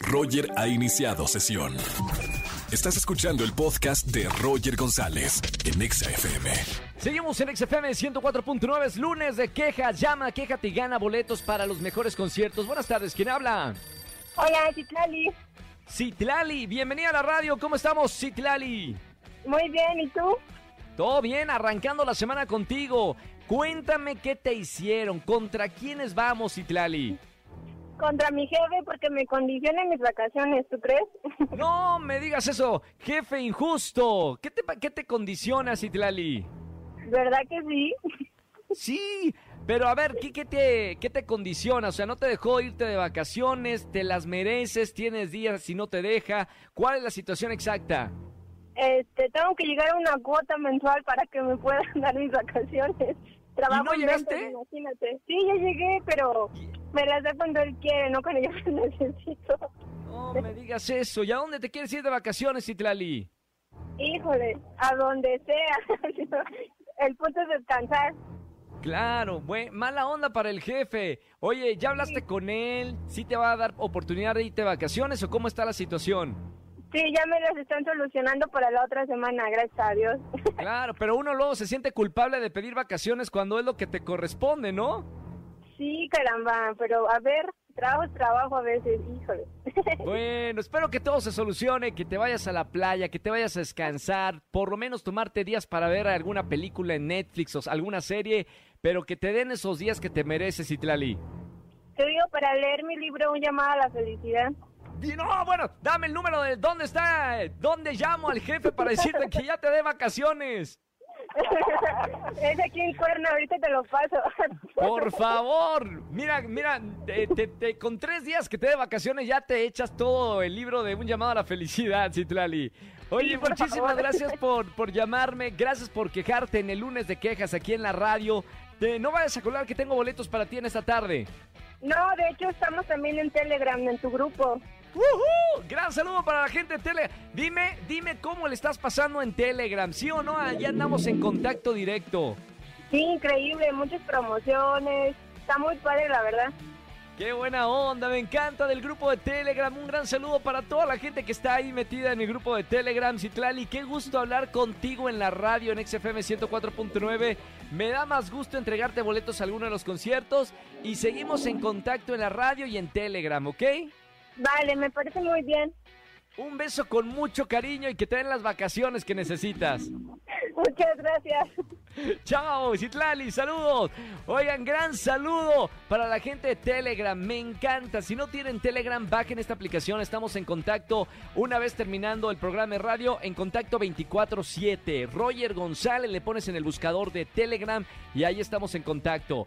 Roger ha iniciado sesión. Estás escuchando el podcast de Roger González en Exa FM. Seguimos en XFM 104.9, es lunes de quejas. Llama, quéjate y gana boletos para los mejores conciertos. Buenas tardes, ¿quién habla? Hola, Citlali. Citlali, bienvenida a la radio. ¿Cómo estamos, Citlali? Muy bien, ¿y tú? Todo bien, arrancando la semana contigo. Cuéntame qué te hicieron, contra quiénes vamos, Citlali. Contra mi jefe porque me condiciona mis vacaciones, ¿tú crees? No me digas eso, jefe injusto. ¿Qué te, qué te condiciona, Citlali? ¿Verdad que sí? Sí, pero a ver, ¿qué, qué te, ¿qué te condiciona? O sea, ¿no te dejó irte de vacaciones? ¿Te las mereces? ¿Tienes días si no te deja? ¿Cuál es la situación exacta? Este, tengo que llegar a una cuota mensual para que me puedan dar mis vacaciones. Trabajo no en llegaste? imagínate. Sí, ya llegué, pero me las da cuando él quiere, no cuando yo las necesito. No me digas eso. ¿Y a dónde te quieres ir de vacaciones, Citlali? Híjole, a donde sea. el punto es descansar. Claro, buen, mala onda para el jefe. Oye, ¿ya hablaste con él? ¿Sí te va a dar oportunidad de irte de vacaciones o cómo está la situación? Sí, ya me las están solucionando para la otra semana, gracias a Dios. Claro, pero uno luego se siente culpable de pedir vacaciones cuando es lo que te corresponde, ¿no? Sí, caramba, pero a ver, trabajo es trabajo a veces, híjole. Bueno, espero que todo se solucione, que te vayas a la playa, que te vayas a descansar, por lo menos tomarte días para ver alguna película en Netflix o alguna serie, pero que te den esos días que te mereces, Itlali. Te digo, para leer mi libro Un llamado a la felicidad. No, bueno, dame el número de dónde está, dónde llamo al jefe para decirte que ya te dé vacaciones. es aquí en Cuerno, ahorita te lo paso. Por favor, mira, mira, te- te- te- con tres días que te dé vacaciones ya te echas todo el libro de Un llamado a la felicidad, Citlali. Oye, Sí, por muchísimas favor. gracias por, por llamarme, gracias por quejarte en el lunes de quejas aquí en la radio. Te- no vayas a colar que tengo boletos para ti en esta tarde. No, de hecho estamos también en Telegram, en tu grupo. ¡Woohoo! Gran saludo para la gente de Telegram. Dime, dime cómo le estás pasando en Telegram, ¿sí o no? Allá andamos en contacto directo. Sí, increíble, muchas promociones. Está muy padre, la verdad. Qué buena onda, me encanta del grupo de Telegram. Un gran saludo para toda la gente que está ahí metida en el grupo de Telegram. Citlali, qué gusto hablar contigo en la radio en XFM 104.9. Me da más gusto entregarte boletos a alguno de los conciertos y seguimos en contacto en la radio y en Telegram, ¿ok? Vale, me parece muy bien. Un beso con mucho cariño y que te den las vacaciones que necesitas. Muchas gracias. Chao, Citlali, saludos. Oigan, gran saludo para la gente de Telegram. Me encanta. Si no tienen Telegram, bajen esta aplicación. Estamos en contacto una vez terminando el programa de radio en contacto 24/7. Roger González le pones en el buscador de Telegram y ahí estamos en contacto.